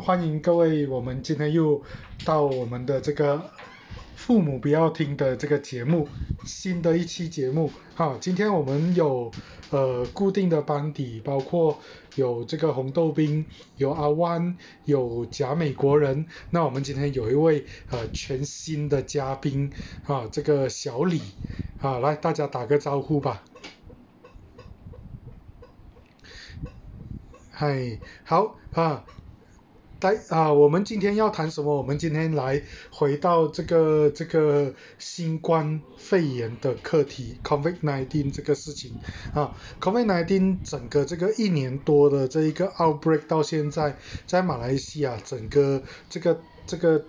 欢迎各位，我们今天又到我们的这个父母不要听的这个节目，新的一期节目。好，今天我们有呃固定的班底，包括有这个红豆冰，有阿湾，有假美国人。那我们今天有一位呃全新的嘉宾啊，这个小李啊，来大家打个招呼吧。嗨，好啊，来啊，我们今天要谈什么？我们今天来回到这个这个新冠肺炎的课题，COVID-19 这个事情啊，COVID-19 整个这个一年多的这一个 outbreak 到现在，在马来西亚整个这个这个。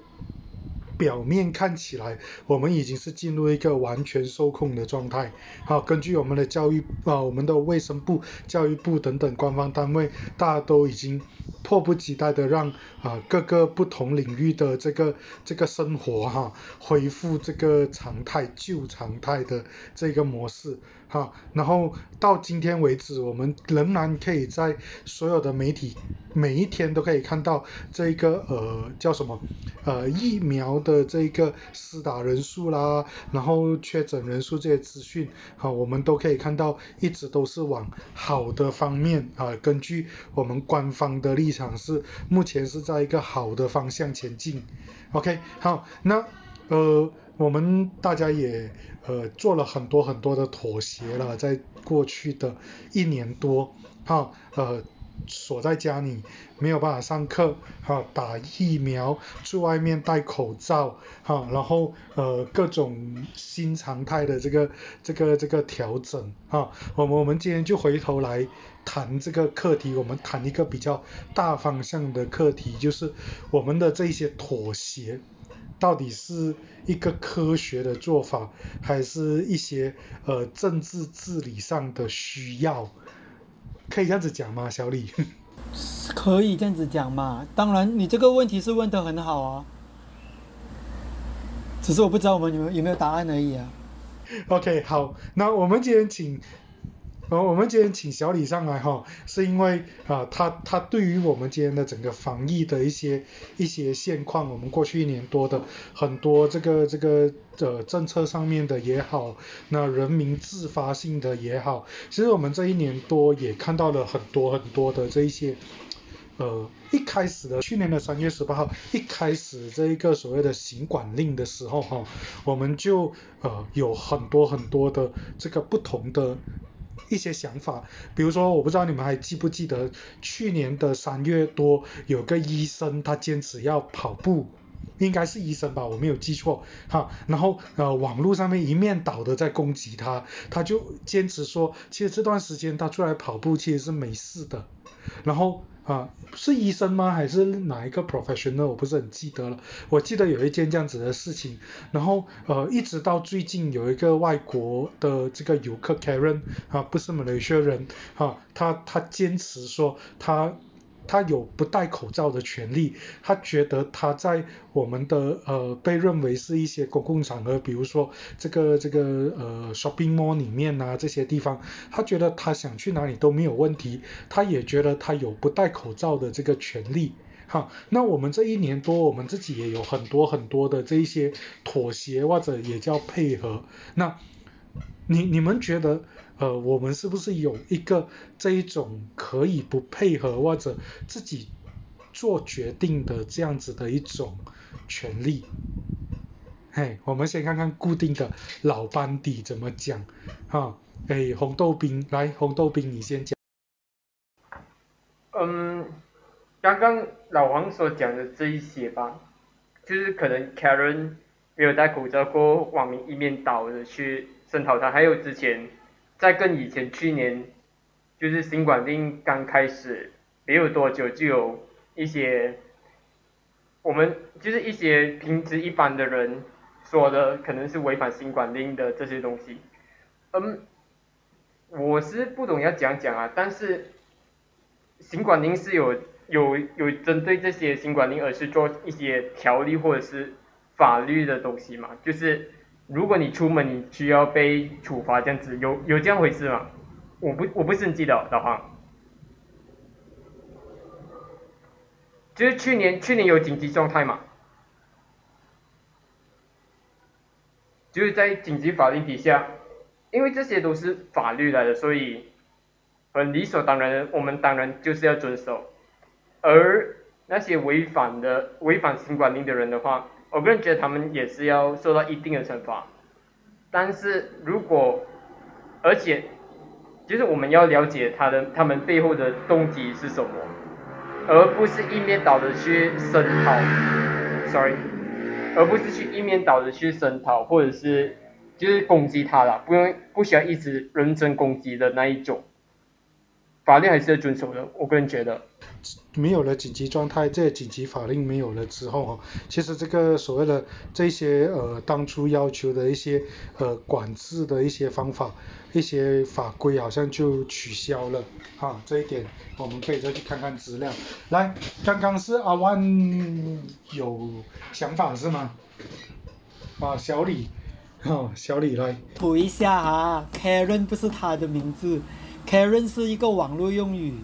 表面看起来，我们已经是进入一个完全受控的状态。好，根据我们的教育啊，我们的卫生部、教育部等等官方单位，大家都已经迫不及待的让啊各个不同领域的这个这个生活哈恢复这个常态、旧常态的这个模式。哈，然后到今天为止，我们仍然可以在所有的媒体每一天都可以看到这个呃叫什么呃疫苗的这个施打人数啦，然后确诊人数这些资讯，好，我们都可以看到一直都是往好的方面啊，根据我们官方的立场是目前是在一个好的方向前进。OK，好，那呃。我们大家也呃做了很多很多的妥协了，在过去的一年多，好呃锁在家里没有办法上课，哈打疫苗，去外面戴口罩，哈然后呃各种新常态的这个这个这个调整，哈我们我们今天就回头来谈这个课题，我们谈一个比较大方向的课题，就是我们的这些妥协。到底是一个科学的做法，还是一些呃政治治理上的需要？可以这样子讲吗，小李？可以这样子讲嘛？当然，你这个问题是问的很好啊，只是我不知道我们有有没有答案而已啊。OK，好，那我们今天请。呃，我们今天请小李上来哈，是因为啊，他他对于我们今天的整个防疫的一些一些现况，我们过去一年多的很多这个这个呃政策上面的也好，那人民自发性的也好，其实我们这一年多也看到了很多很多的这一些呃一开始的去年的三月十八号一开始这一个所谓的行管令的时候哈，我们就呃有很多很多的这个不同的。一些想法，比如说，我不知道你们还记不记得去年的三月多，有个医生他坚持要跑步，应该是医生吧，我没有记错哈。然后呃，网络上面一面倒的在攻击他，他就坚持说，其实这段时间他出来跑步其实是没事的。然后。啊，是医生吗？还是哪一个 professional？我不是很记得了。我记得有一件这样子的事情，然后呃，一直到最近有一个外国的这个游客 Karen 啊，不是马来西亚人，哈，他他坚持说他。他有不戴口罩的权利，他觉得他在我们的呃被认为是一些公共场合，比如说这个这个呃 shopping mall 里面啊这些地方，他觉得他想去哪里都没有问题，他也觉得他有不戴口罩的这个权利。好，那我们这一年多，我们自己也有很多很多的这一些妥协或者也叫配合。那你你们觉得？呃，我们是不是有一个这一种可以不配合或者自己做决定的这样子的一种权利？嘿，我们先看看固定的老班底怎么讲，哈，哎，红豆冰，来，红豆冰你先讲。嗯，刚刚老黄所讲的这一些吧，就是可能 Karen 没有戴口罩过，网民一面倒的去声讨他，还有之前。在跟以前去年，就是新冠令刚开始没有多久，就有一些我们就是一些平时一般的人说的，可能是违反新冠令的这些东西。嗯，我是不懂要讲讲啊，但是新冠令是有有有针对这些新冠令，而是做一些条例或者是法律的东西嘛，就是。如果你出门，你需要被处罚这样子，有有这样回事吗？我不我不是很记得，老黄。就是去年去年有紧急状态嘛，就是在紧急法令底下，因为这些都是法律来的，所以很理所当然，我们当然就是要遵守。而那些违反的违反新管令的人的话，我个人觉得他们也是要受到一定的惩罚。但是如果而且就是我们要了解他的他们背后的动机是什么，而不是一面倒的去声讨，sorry，而不是去一面倒的去声讨或者是就是攻击他了，不用不需要一直认真攻击的那一种，法律还是要遵守的，我个人觉得。没有了紧急状态，这紧急法令没有了之后哈，其实这个所谓的这些呃当初要求的一些呃管制的一些方法、一些法规好像就取消了哈，这一点我们可以再去看看资料。来，刚刚是阿万有想法是吗？啊，小李，哈，小李来。补一下啊，Karen 不是他的名字，Karen 是一个网络用语，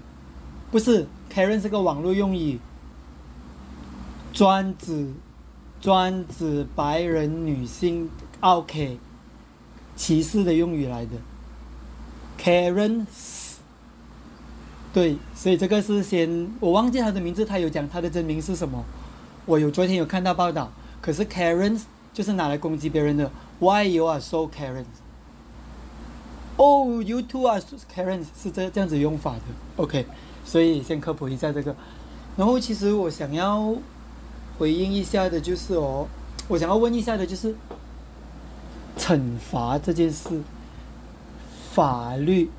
不是。Karen 是个网络用语，专指专指白人女性 OK 歧视的用语来的。Karen，对，所以这个是先我忘记他的名字，他有讲他的真名是什么。我有昨天有看到报道，可是 Karen 就是拿来攻击别人的。Why you are so Karen？Karen？Oh, you too are Karen 是这这样子用法的。OK。所以先科普一下这个，然后其实我想要回应一下的就是哦，我想要问一下的就是惩罚这件事，法律，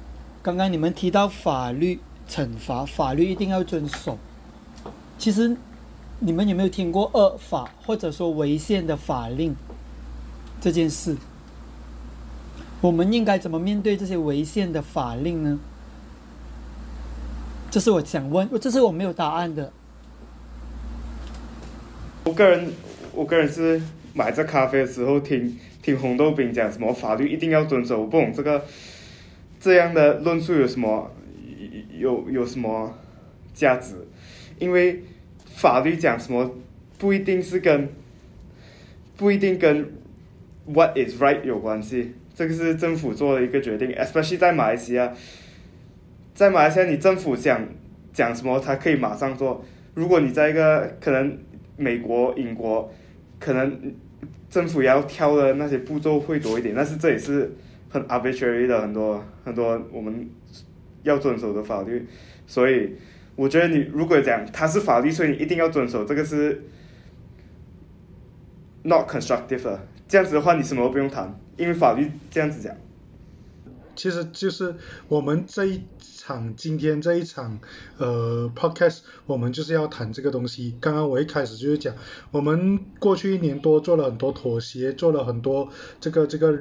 刚刚你们提到法律惩罚，法律一定要遵守。其实你们有没有听过恶法或者说违宪的法令这件事？我们应该怎么面对这些违宪的法令呢？这是我想问，这是我没有答案的。我个人，我个人是买这咖啡的时候听听红豆饼讲什么法律一定要遵守，我不懂这个这样的论述有什么有有什么价值？因为法律讲什么不一定是跟不一定跟 what is right 有关系，这个是政府做的一个决定，especially 在马来西亚。在马来西亚，你政府想讲什么，他可以马上做。如果你在一个可能美国、英国，可能政府要挑的那些步骤会多一点，但是这也是很 arbitrary 的很多很多我们要遵守的法律。所以我觉得你如果讲它是法律，所以你一定要遵守，这个是 not constructive。这样子的话，你什么都不用谈，因为法律这样子讲。其实就是我们这一场今天这一场呃 podcast，我们就是要谈这个东西。刚刚我一开始就是讲，我们过去一年多做了很多妥协，做了很多这个这个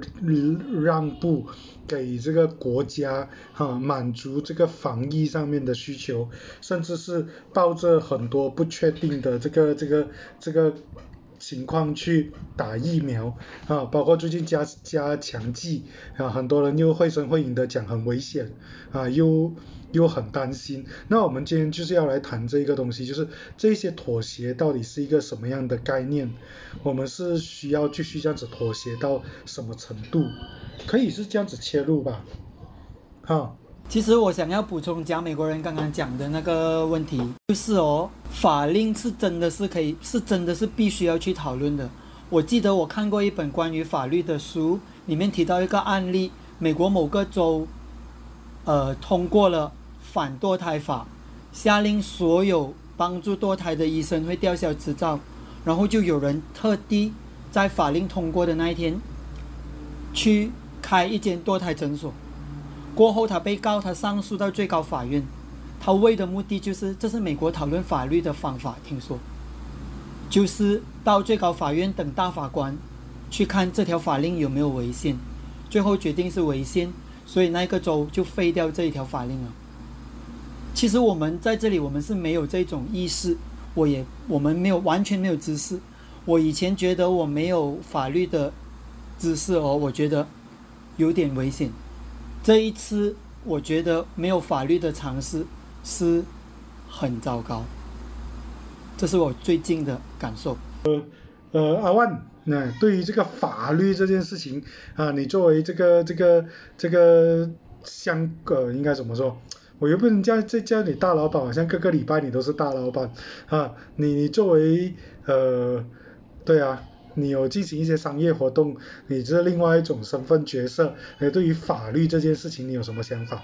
让步，给这个国家哈满足这个防疫上面的需求，甚至是抱着很多不确定的这个这个这个。情况去打疫苗啊，包括最近加加强剂啊，很多人又绘声绘影的讲很危险啊，又又很担心。那我们今天就是要来谈这个东西，就是这些妥协到底是一个什么样的概念？我们是需要继续这样子妥协到什么程度？可以是这样子切入吧？哈。其实我想要补充讲美国人刚刚讲的那个问题，就是哦，法令是真的是可以，是真的是必须要去讨论的。我记得我看过一本关于法律的书，里面提到一个案例，美国某个州，呃，通过了反堕胎法，下令所有帮助堕胎的医生会吊销执照，然后就有人特地在法令通过的那一天，去开一间堕胎诊所。过后，他被告，他上诉到最高法院，他为的目的就是，这是美国讨论法律的方法，听说，就是到最高法院等大法官去看这条法令有没有违宪，最后决定是违宪，所以那个州就废掉这一条法令了。其实我们在这里，我们是没有这种意识，我也我们没有完全没有知识。我以前觉得我没有法律的知识哦，我觉得有点危险。这一次，我觉得没有法律的尝试是很糟糕。这是我最近的感受。呃呃，阿万，那对于这个法律这件事情啊，你作为这个这个这个相呃，应该怎么说？我又不能叫再叫你大老板，好像各个礼拜你都是大老板啊。你你作为呃，对啊，你有进行一些商业活动，你这另外一种身份角色，呃，对于法律这件事情，你有什么想法？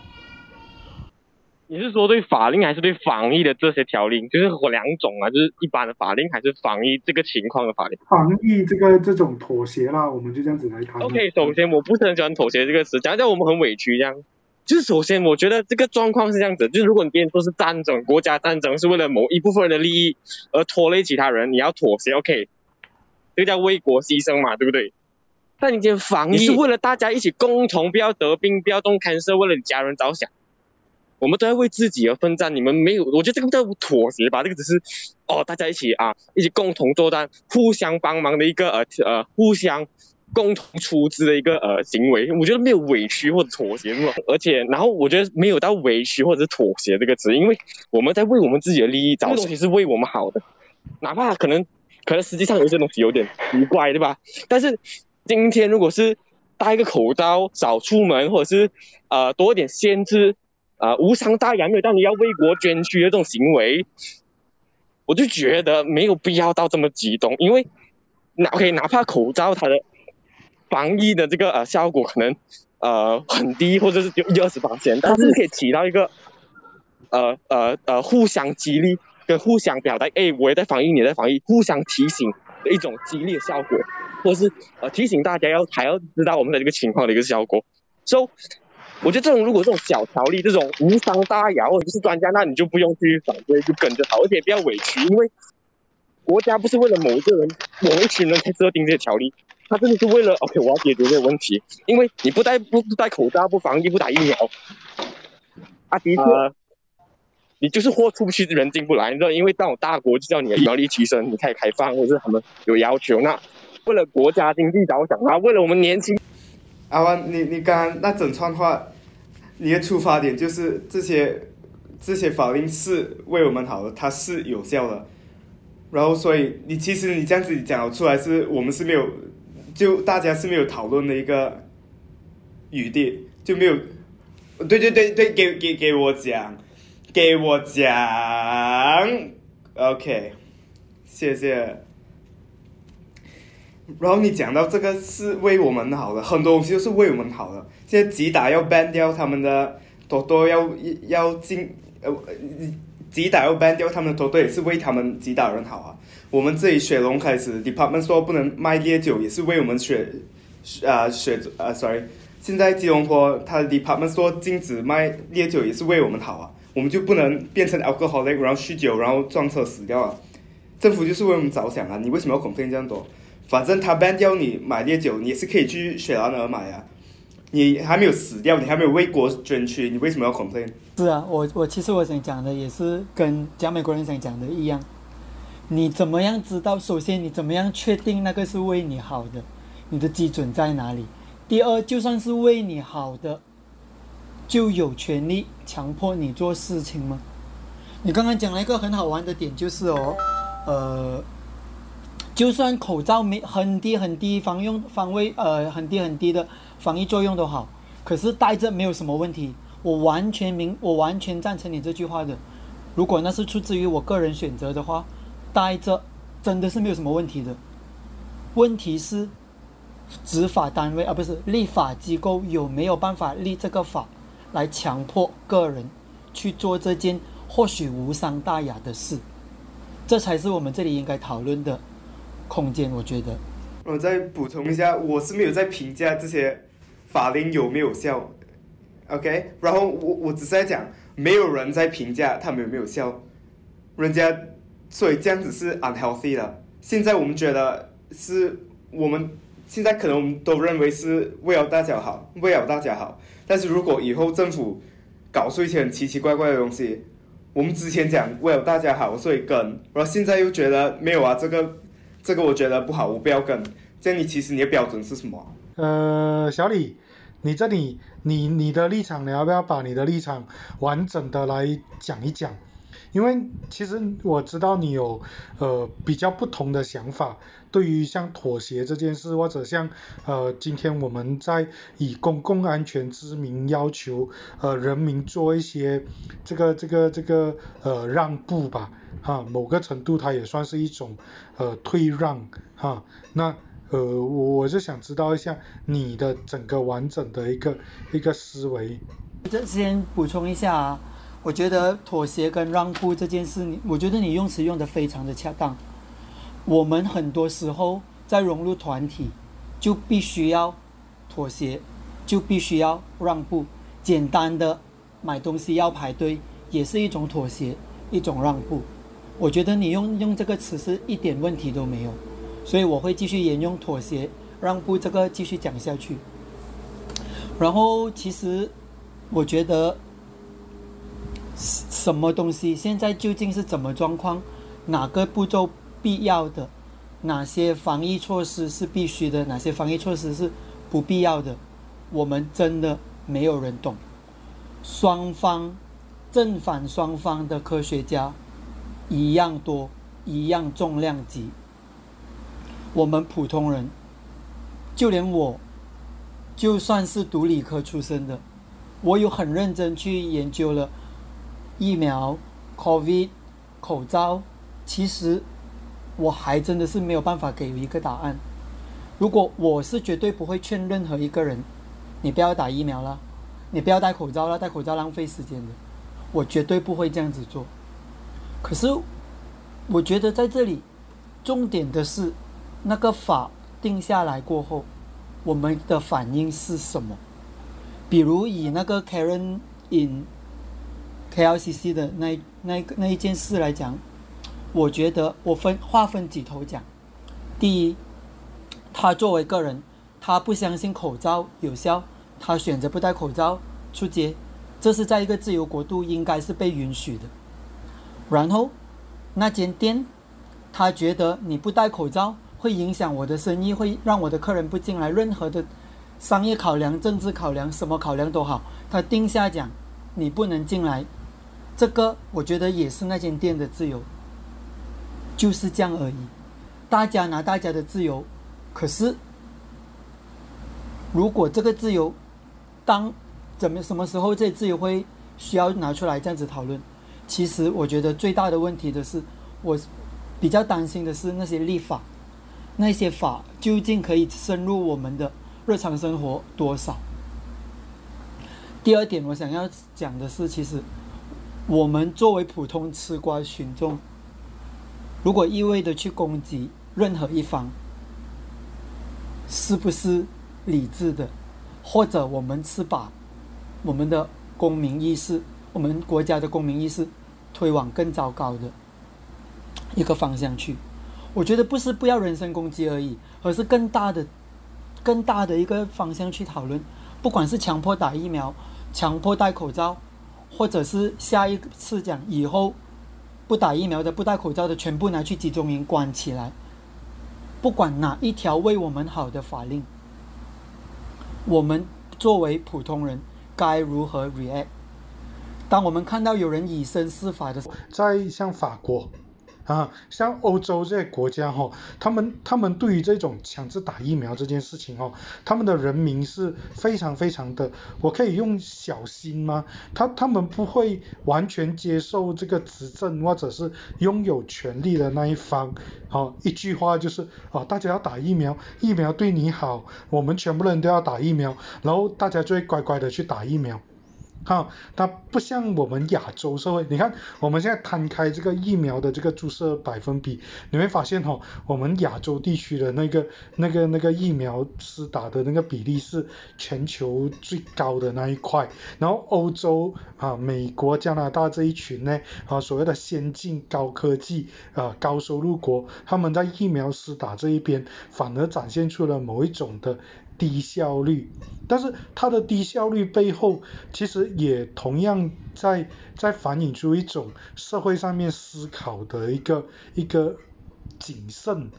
你是说对法令还是对防疫的这些条令？就是我两种啊，就是一般的法令还是防疫这个情况的法令？防疫这个这种妥协啦，我们就这样子来谈。OK，首先我不是很喜欢妥协这个词，讲讲我们很委屈这样。就是首先我觉得这个状况是这样子，就是如果你别人说是战争，国家战争是为了某一部分人的利益而拖累其他人，你要妥协 OK，这叫为国牺牲嘛，对不对？但你今天防疫是为了大家一起共同不要得病，不要动 cancer，为了你家人着想。我们都在为自己而奋战，你们没有，我觉得这个叫妥协吧，这个只是哦，大家一起啊，一起共同作战，互相帮忙的一个呃呃，互相共同出资的一个呃行为，我觉得没有委屈或者妥协是吧？而且，然后我觉得没有到委屈或者是妥协这个词，因为我们在为我们自己的利益，这个东西是为我们好的，哪怕可能可能实际上有些东西有点奇怪，对吧？但是今天如果是戴个口罩、少出门，或者是呃多一点限制。啊，无伤大雅，没有到你要为国捐躯的这种行为，我就觉得没有必要到这么激动，因为哪 OK，哪怕口罩它的防疫的这个呃效果可能呃很低，或者是就一二十八千，但是可以起到一个呃呃呃互相激励互相表达，哎，我也在防疫，你在防疫，互相提醒的一种激励的效果，或是呃提醒大家要还要知道我们的这个情况的一个效果，so。我觉得这种如果这种小条例，这种无伤大雅，或者是专家，那你就不用去反对，就跟着好，而且不要委屈，因为国家不是为了某一个人、某一群人才设定这些条例，他真的是为了 OK，我要解决这个问题。因为你不戴不不戴口罩、不防疫、不打疫苗，啊，的确，你就是货出不去，人进不来，你知道？因为这种大国就叫你的苗力提升，你开始开放，或者他们有要求，那为了国家经济着想啊，为了我们年轻。阿万，你你刚刚那整串话，你的出发点就是这些这些法令是为我们好的，它是有效的。然后，所以你其实你这样子讲出来，是我们是没有，就大家是没有讨论的一个余地，就没有。对对对对，给给给我讲，给我讲，OK，谢谢。然后你讲到这个是为我们好的，很多东西都是为我们好的。现在吉打要 ban 掉他们的多多，要要进呃，吉打要 ban 掉他们的多多，也是为他们吉打人好啊。我们这里雪龙开始，department 说不能卖烈酒，也是为我们雪啊雪啊，sorry，现在吉隆坡他的 department 说禁止卖烈酒，也是为我们好啊。我们就不能变成 alcoholic，然后酗酒，然后撞车死掉啊。政府就是为我们着想啊，你为什么要 complain 这样多？反正他 ban 掉你买烈酒，你也是可以去雪兰莪买啊。你还没有死掉，你还没有为国捐躯，你为什么要 complain？是啊，我我其实我想讲的也是跟讲美国人想讲的一样。你怎么样知道？首先，你怎么样确定那个是为你好的？你的基准在哪里？第二，就算是为你好的，就有权利强迫你做事情吗？你刚刚讲了一个很好玩的点，就是哦，呃。就算口罩没很低很低防用防卫呃很低很低的防疫作用都好，可是戴着没有什么问题。我完全明我完全赞成你这句话的。如果那是出自于我个人选择的话，戴着真的是没有什么问题的。问题是执法单位啊不是立法机构有没有办法立这个法来强迫个人去做这件或许无伤大雅的事？这才是我们这里应该讨论的。空间，我觉得。我再补充一下，我是没有在评价这些法令有没有效，OK？然后我我只是在讲，没有人在评价他们有没有效，人家所以这样子是 unhealthy 的。现在我们觉得是我们现在可能我们都认为是为了大家好，为了大家好。但是如果以后政府搞出一些很奇奇怪怪的东西，我们之前讲为了大家好，所以跟，然后现在又觉得没有啊，这个。这个我觉得不好，我不要跟。这样你其实你的标准是什么？呃，小李，你这里你你的立场，你要不要把你的立场完整的来讲一讲？因为其实我知道你有呃比较不同的想法，对于像妥协这件事，或者像呃今天我们在以公共安全之名要求呃人民做一些这个这个这个呃让步吧，哈，某个程度它也算是一种呃退让哈，那。呃，我我就想知道一下你的整个完整的一个一个思维。这先补充一下啊，我觉得妥协跟让步这件事，你我觉得你用词用的非常的恰当。我们很多时候在融入团体，就必须要妥协，就必须要让步。简单的买东西要排队，也是一种妥协，一种让步。我觉得你用用这个词是一点问题都没有。所以我会继续沿用妥协让步这个继续讲下去。然后其实我觉得什么东西现在究竟是怎么状况，哪个步骤必要的，哪些防疫措施是必须的，哪些防疫措施是不必要的，我们真的没有人懂。双方正反双方的科学家一样多，一样重量级。我们普通人，就连我，就算是读理科出身的，我有很认真去研究了疫苗、COVID、口罩，其实我还真的是没有办法给予一个答案。如果我是绝对不会劝任何一个人，你不要打疫苗了，你不要戴口罩了，戴口罩浪费时间的，我绝对不会这样子做。可是，我觉得在这里，重点的是。那个法定下来过后，我们的反应是什么？比如以那个 Karen in KLCC 的那那那一件事来讲，我觉得我分划分几头讲。第一，他作为个人，他不相信口罩有效，他选择不戴口罩出街，这是在一个自由国度应该是被允许的。然后那间店，他觉得你不戴口罩。会影响我的生意，会让我的客人不进来。任何的商业考量、政治考量，什么考量都好，他定下讲你不能进来。这个我觉得也是那间店的自由，就是这样而已。大家拿大家的自由，可是如果这个自由当怎么什么时候这自由会需要拿出来这样子讨论？其实我觉得最大的问题的是，我比较担心的是那些立法。那些法究竟可以深入我们的日常生活多少？第二点，我想要讲的是，其实我们作为普通吃瓜群众，如果一味的去攻击任何一方，是不是理智的？或者我们是把我们的公民意识、我们国家的公民意识推往更糟糕的一个方向去？我觉得不是不要人身攻击而已，而是更大的、更大的一个方向去讨论。不管是强迫打疫苗、强迫戴口罩，或者是下一次讲以后不打疫苗的、不戴口罩的全部拿去集中营关起来。不管哪一条为我们好的法令，我们作为普通人该如何 react？当我们看到有人以身试法的时候，在像法国。啊，像欧洲这些国家哈，他们他们对于这种强制打疫苗这件事情哦，他们的人民是非常非常的，我可以用小心吗？他他们不会完全接受这个执政或者是拥有权力的那一方，好一句话就是啊，大家要打疫苗，疫苗对你好，我们全部人都要打疫苗，然后大家就会乖乖的去打疫苗。哈，它不像我们亚洲社会，你看我们现在摊开这个疫苗的这个注射百分比，你会发现哈，我们亚洲地区的那个那个那个疫苗施打的那个比例是全球最高的那一块，然后欧洲啊、美国、加拿大这一群呢，啊所谓的先进高科技啊高收入国，他们在疫苗施打这一边反而展现出了某一种的。低效率，但是它的低效率背后，其实也同样在在反映出一种社会上面思考的一个一个谨慎。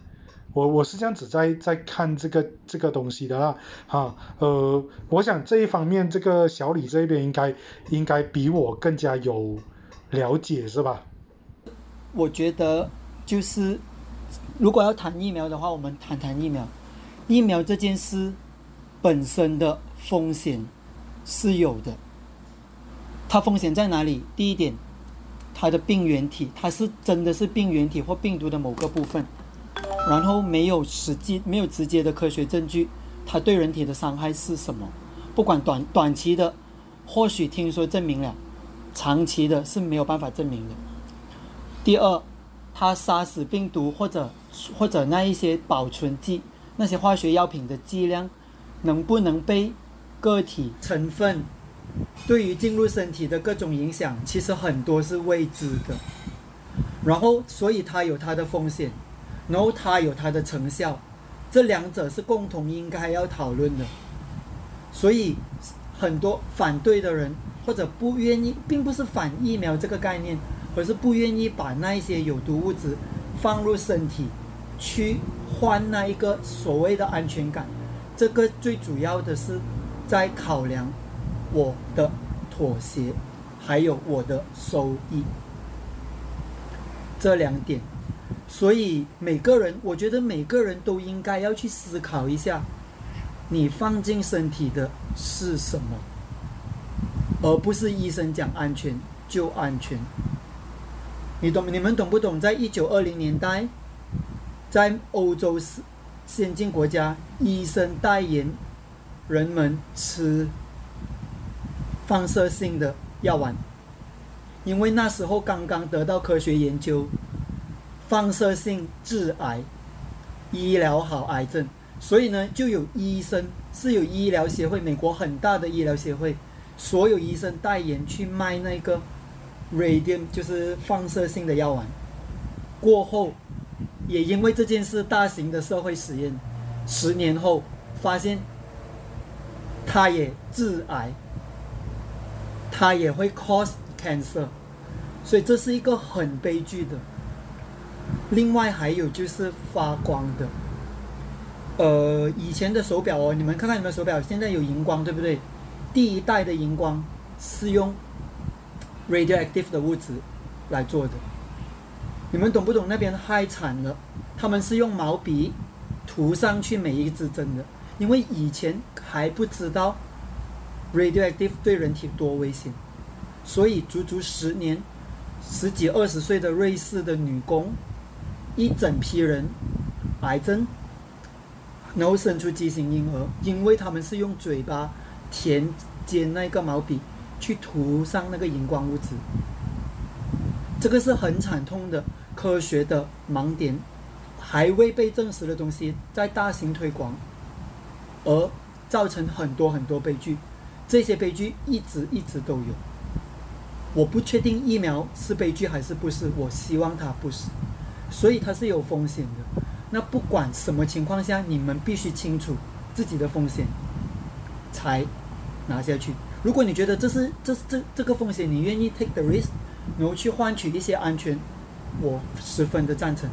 我我是这样子在在看这个这个东西的啦，哈，呃，我想这一方面这个小李这边应该应该比我更加有了解是吧？我觉得就是如果要谈疫苗的话，我们谈谈疫苗。疫苗这件事本身的风险是有的，它风险在哪里？第一点，它的病原体，它是真的是病原体或病毒的某个部分，然后没有实际、没有直接的科学证据，它对人体的伤害是什么？不管短短期的，或许听说证明了，长期的是没有办法证明的。第二，它杀死病毒或者或者那一些保存剂。那些化学药品的剂量能不能被个体成分对于进入身体的各种影响，其实很多是未知的。然后，所以它有它的风险，然后它有它的成效，这两者是共同应该要讨论的。所以，很多反对的人或者不愿意，并不是反疫苗这个概念，而是不愿意把那一些有毒物质放入身体。去换那一个所谓的安全感，这个最主要的是在考量我的妥协，还有我的收益这两点。所以每个人，我觉得每个人都应该要去思考一下，你放进身体的是什么，而不是医生讲安全就安全。你懂？你们懂不懂？在一九二零年代。在欧洲是先进国家，医生代言人们吃放射性的药丸，因为那时候刚刚得到科学研究，放射性致癌，医疗好癌症，所以呢，就有医生是有医疗协会，美国很大的医疗协会，所有医生代言去卖那个 radium，就是放射性的药丸，过后。也因为这件事，大型的社会实验，十年后发现，它也致癌，它也会 cause cancer，所以这是一个很悲剧的。另外还有就是发光的，呃，以前的手表哦，你们看看你们手表，现在有荧光，对不对？第一代的荧光是用 radioactive 的物质来做的。你们懂不懂？那边害惨了，他们是用毛笔涂上去每一支针的，因为以前还不知道 radioactive 对人体多危险，所以足足十年，十几二十岁的瑞士的女工，一整批人癌症，然后生出畸形婴儿，因为他们是用嘴巴填尖那个毛笔去涂上那个荧光物质，这个是很惨痛的。科学的盲点，还未被证实的东西在大型推广，而造成很多很多悲剧。这些悲剧一直一直都有。我不确定疫苗是悲剧还是不是，我希望它不是。所以它是有风险的。那不管什么情况下，你们必须清楚自己的风险，才拿下去。如果你觉得这是这这这个风险，你愿意 take the risk，然后去换取一些安全。我十分的赞成，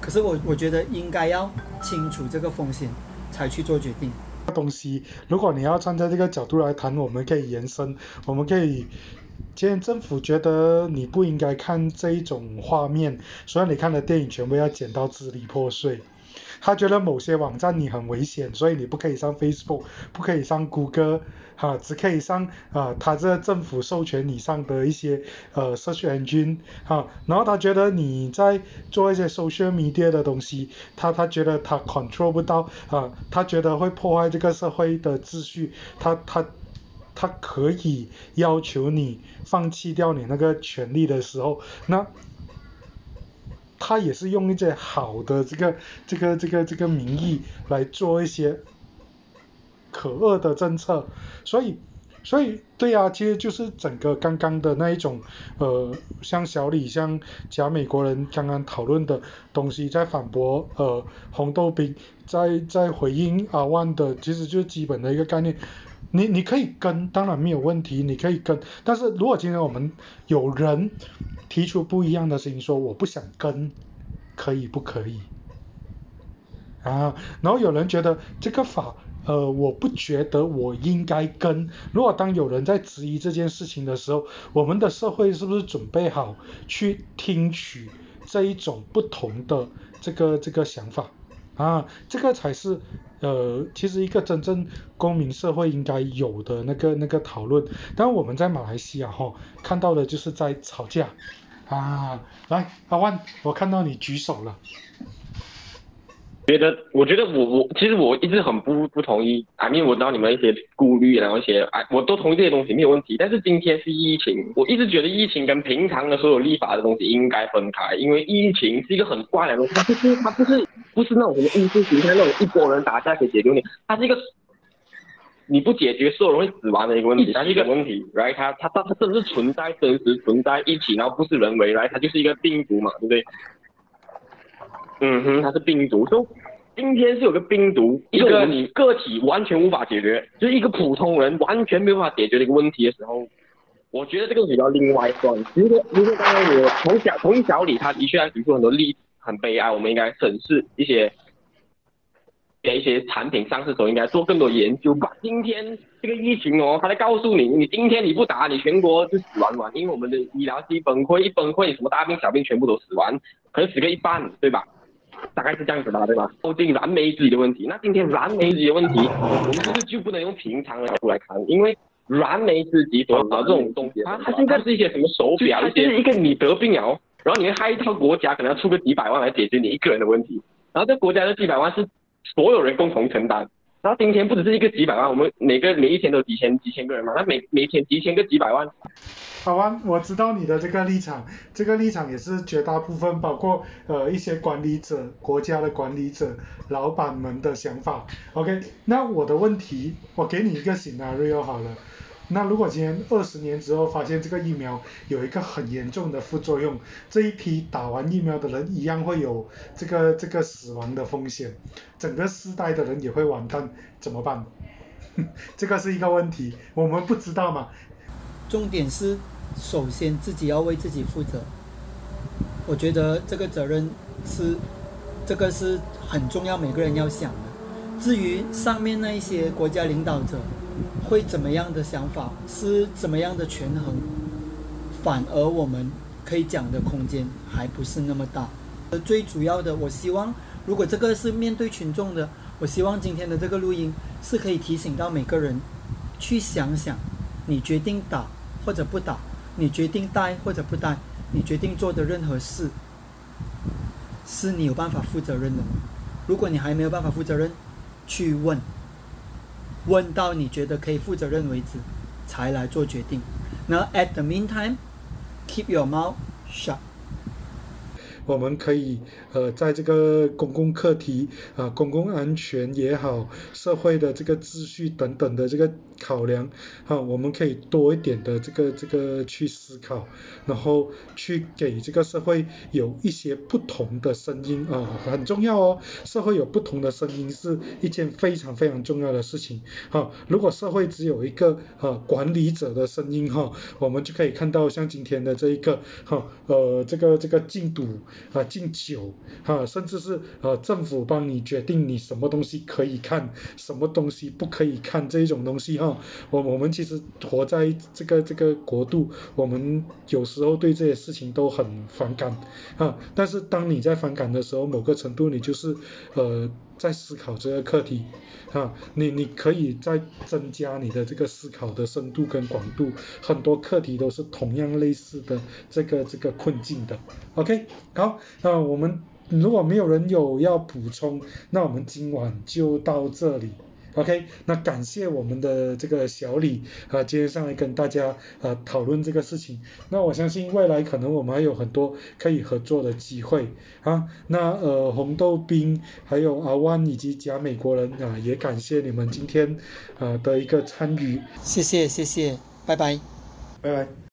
可是我我觉得应该要清楚这个风险，才去做决定。东西，如果你要站在这个角度来谈，我们可以延伸，我们可以，既然政府觉得你不应该看这一种画面，所以你看的电影全部要剪到支离破碎。他觉得某些网站你很危险，所以你不可以上 Facebook，不可以上谷歌，哈，只可以上啊，他这政府授权你上的一些呃 search engine，哈，然后他觉得你在做一些 social media 的东西，他他觉得他 control 不到，啊，他觉得会破坏这个社会的秩序，他他他可以要求你放弃掉你那个权利的时候，那。他也是用一些好的这个这个这个这个名义来做一些可恶的政策，所以所以对呀，其实就是整个刚刚的那一种呃，像小李像假美国人刚刚讨论的东西，在反驳呃红豆饼，在在回应阿万的，其实就是基本的一个概念。你你可以跟，当然没有问题，你可以跟。但是如果今天我们有人提出不一样的声音，说我不想跟，可以不可以？啊，然后有人觉得这个法，呃，我不觉得我应该跟。如果当有人在质疑这件事情的时候，我们的社会是不是准备好去听取这一种不同的这个这个想法啊，这个才是呃，其实一个真正公民社会应该有的那个那个讨论。但我们在马来西亚哈、看到的就是在吵架啊。来，阿万，我看到你举手了。觉得，我觉得我我其实我一直很不不同意，I mean 我知道你们一些顾虑，然后一些哎，我都同意这些东西没有问题。但是今天是疫情，我一直觉得疫情跟平常的所有立法的东西应该分开，因为疫情是一个很怪的东西，它不是它不是不是那种什么意识形态那种一拨人打架可以解决你，它是一个你不解决所有人会死亡的一个问题，它是一个问题，right？它它它它真的是存在真实存在一起，然后不是人为，right？它就是一个病毒嘛，对不对？嗯哼，它是病毒。说今天是有个病毒，一个你个体完全无法解决，就是一个普通人完全没有办法解决的一个问题的时候，我觉得这个比较另外算。如果如果刚刚我从小从小李他的确在举出很多例子，很悲哀，我们应该审视一些。给一些产品上市时候应该做更多研究吧。今天这个疫情哦，他在告诉你，你今天你不打，你全国就死完完，因为我们的医疗系崩溃，一崩溃，什么大病小病全部都死完，可能死个一半，对吧？大概是这样子吧，对吧？究竟燃眉之急的问题，那今天燃眉之急的问题，我们是不是就不能用平常的角度来看？因为燃眉之急所搞这种东西，它它现在是一些什么手表，一些一个你得病了，然后你会害一套国家可能要出个几百万来解决你一个人的问题，然后这国家的几百万是所有人共同承担。然后今天不只是一个几百万，我们每个每一天都几千几千个人嘛，那每每天几千个几百万。好啊，我知道你的这个立场，这个立场也是绝大部分包括呃一些管理者、国家的管理者、老板们的想法。OK，那我的问题，我给你一个 scenario 好了。那如果今天二十年之后发现这个疫苗有一个很严重的副作用，这一批打完疫苗的人一样会有这个这个死亡的风险，整个世代的人也会完蛋，怎么办？这个是一个问题，我们不知道嘛。重点是，首先自己要为自己负责。我觉得这个责任是，这个是很重要，每个人要想的。至于上面那一些国家领导者会怎么样的想法，是怎么样的权衡，反而我们可以讲的空间还不是那么大。而，最主要的，我希望如果这个是面对群众的，我希望今天的这个录音是可以提醒到每个人，去想想，你决定打或者不打，你决定带或者不带，你决定做的任何事，是你有办法负责任的。如果你还没有办法负责任，去问，问到你觉得可以负责任为止，才来做决定。那 at the meantime，keep your mouth shut。我们可以呃在这个公共课题啊、公共安全也好，社会的这个秩序等等的这个考量啊，我们可以多一点的这个这个去思考，然后去给这个社会有一些不同的声音啊，很重要哦。社会有不同的声音是一件非常非常重要的事情。哈、如果社会只有一个啊管理者的声音哈、我们就可以看到像今天的这一个哈、呃这个这个禁赌啊禁酒啊，甚至是呃政府帮你决定你什么东西可以看，什么东西不可以看这一种东西哈、我我们其实活在这个这个国度，我们有时候对这些事情都很反感啊，但是当你在反感的时候，某个程度你就是呃在思考这个课题啊，你你可以再增加你的这个思考的深度跟广度，很多课题都是同样类似的这个这个困境的。OK，好，那我们如果没有人有要补充，那我们今晚就到这里。OK，那感谢我们的这个小李啊，今天上来跟大家啊讨论这个事情。那我相信未来可能我们还有很多可以合作的机会啊。那呃红豆冰还有阿湾以及假美国人啊，也感谢你们今天啊的一个参与。谢谢谢谢，拜拜。拜拜。